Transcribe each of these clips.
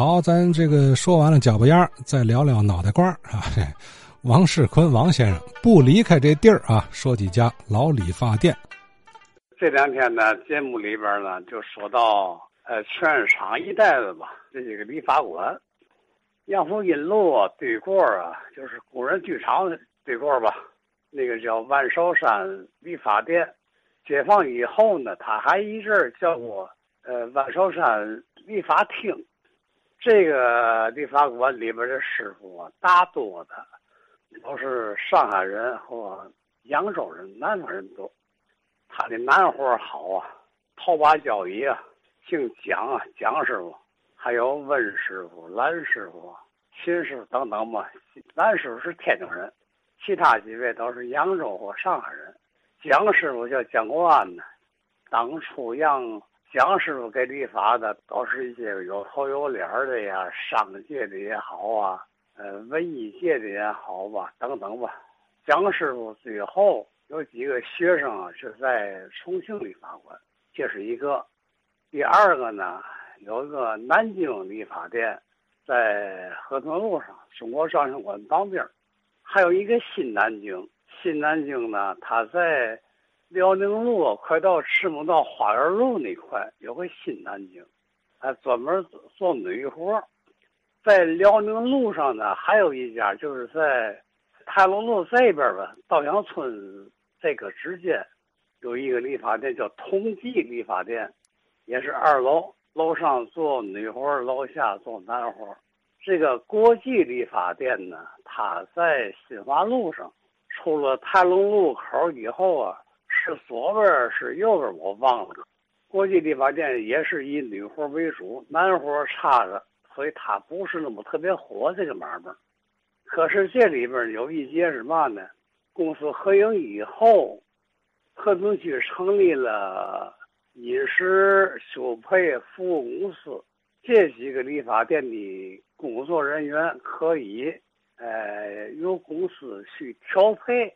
好，咱这个说完了脚巴丫再聊聊脑袋瓜啊。王世坤王先生不离开这地儿啊，说几家老理发店。这两天呢，节目里边呢就说到呃，全场一带的吧，这几个理发馆，杨府阴路对过啊，就是工人剧场对过吧，那个叫万寿山理发店。解放以后呢，他还一阵叫过呃万寿山理发厅。这个理发馆里边的师傅啊，大多的。都是上海人或扬州人、南方人多。他的南活好啊，头把交椅啊，姓蒋啊，蒋师傅，还有温师傅、蓝师傅、秦师傅等等吧。蓝师傅是天津人，其他几位都是扬州或上海人。蒋师傅叫蒋国安呢，当初让蒋师傅给理发的，都是一些有头有脸的呀，商界的也好啊。呃，文艺界的也好吧，等等吧。蒋师傅最后有几个学生是在重庆理发馆，这是一个。第二个呢，有一个南京理发店，在河东路上中国照相馆旁边。还有一个新南京，新南京呢，它在辽宁路快到赤木道花园路那块有个新南京，还专门做女活。在辽宁路上呢，还有一家，就是在泰隆路这边吧，稻香村这个之间，有一个理发店叫同济理发店，也是二楼，楼上做女活，楼下做男活。这个国际理发店呢，它在新华路上，出了泰隆路口以后啊，是左边是右边我忘了。国际理发店也是以女活为主，男活差着。所以它不是那么特别火这个买卖，可是这里边有一节是嘛呢？公司合营以后，和平区成立了饮食修配服务公司，这几个理发店的工作人员可以，呃，由公司去调配。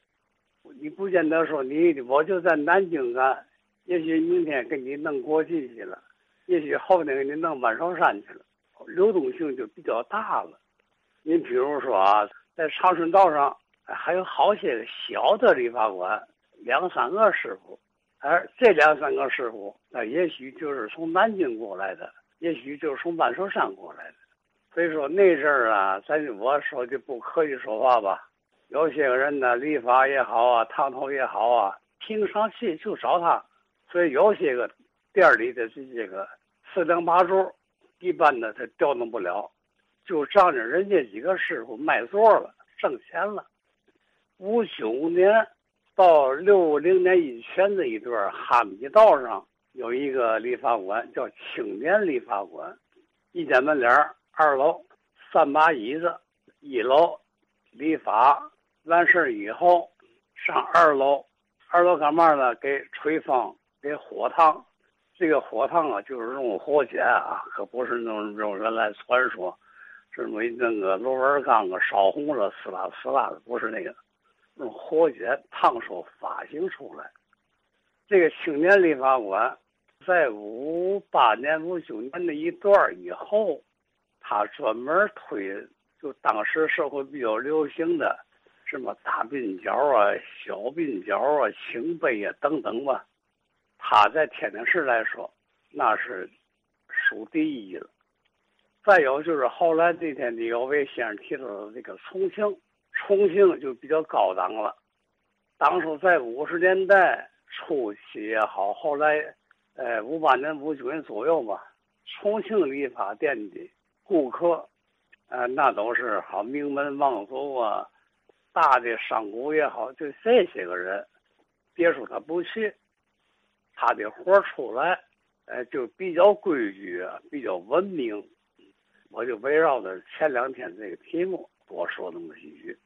你不见得说你我就在南京干，也许明天给你弄国际去了，也许后天给你弄万寿山去了。流动性就比较大了。你比如说啊，在长春道上还有好些个小的理发馆，两三个师傅，而这两三个师傅，那也许就是从南京过来的，也许就是从万寿山过来的。所以说那阵儿啊，咱我说的不客气说话吧，有些个人呢，理发也好啊，烫头也好啊，平常去就找他。所以有些个店里的这些个四两八柱。一般的他调动不了，就仗着人家几个师傅卖座了，挣钱了。五九年到六零年以前这一段，哈密道上有一个理发馆，叫青年理发馆，一间门脸二楼三把椅子，一楼理发完事以后上二楼，二楼干嘛呢？给吹风，给火烫。这个火烫啊，就是用火碱啊，可不是那种用原来传说，是没那个螺纹钢啊烧红了撕拉撕拉的，不是那个，用火碱烫出发型出来。这个青年理发馆，在五八年、五九年那一段以后，他专门推，就当时社会比较流行的，什么大鬓角啊、小鬓角啊、青背啊等等吧。他在天津市来说，那是数第一了。再有就是后来这天李有为先生提到的这个重庆，重庆就比较高档了。当初在五十年代初期也好，后来，呃，五八年、五九年左右吧，重庆理发店的顾客，呃，那都是好名门望族啊，大的商贾也好，就这些个人，别说他不去。他的活出来，哎，就比较规矩啊，比较文明。我就围绕着前两天这个题目多说那么几句。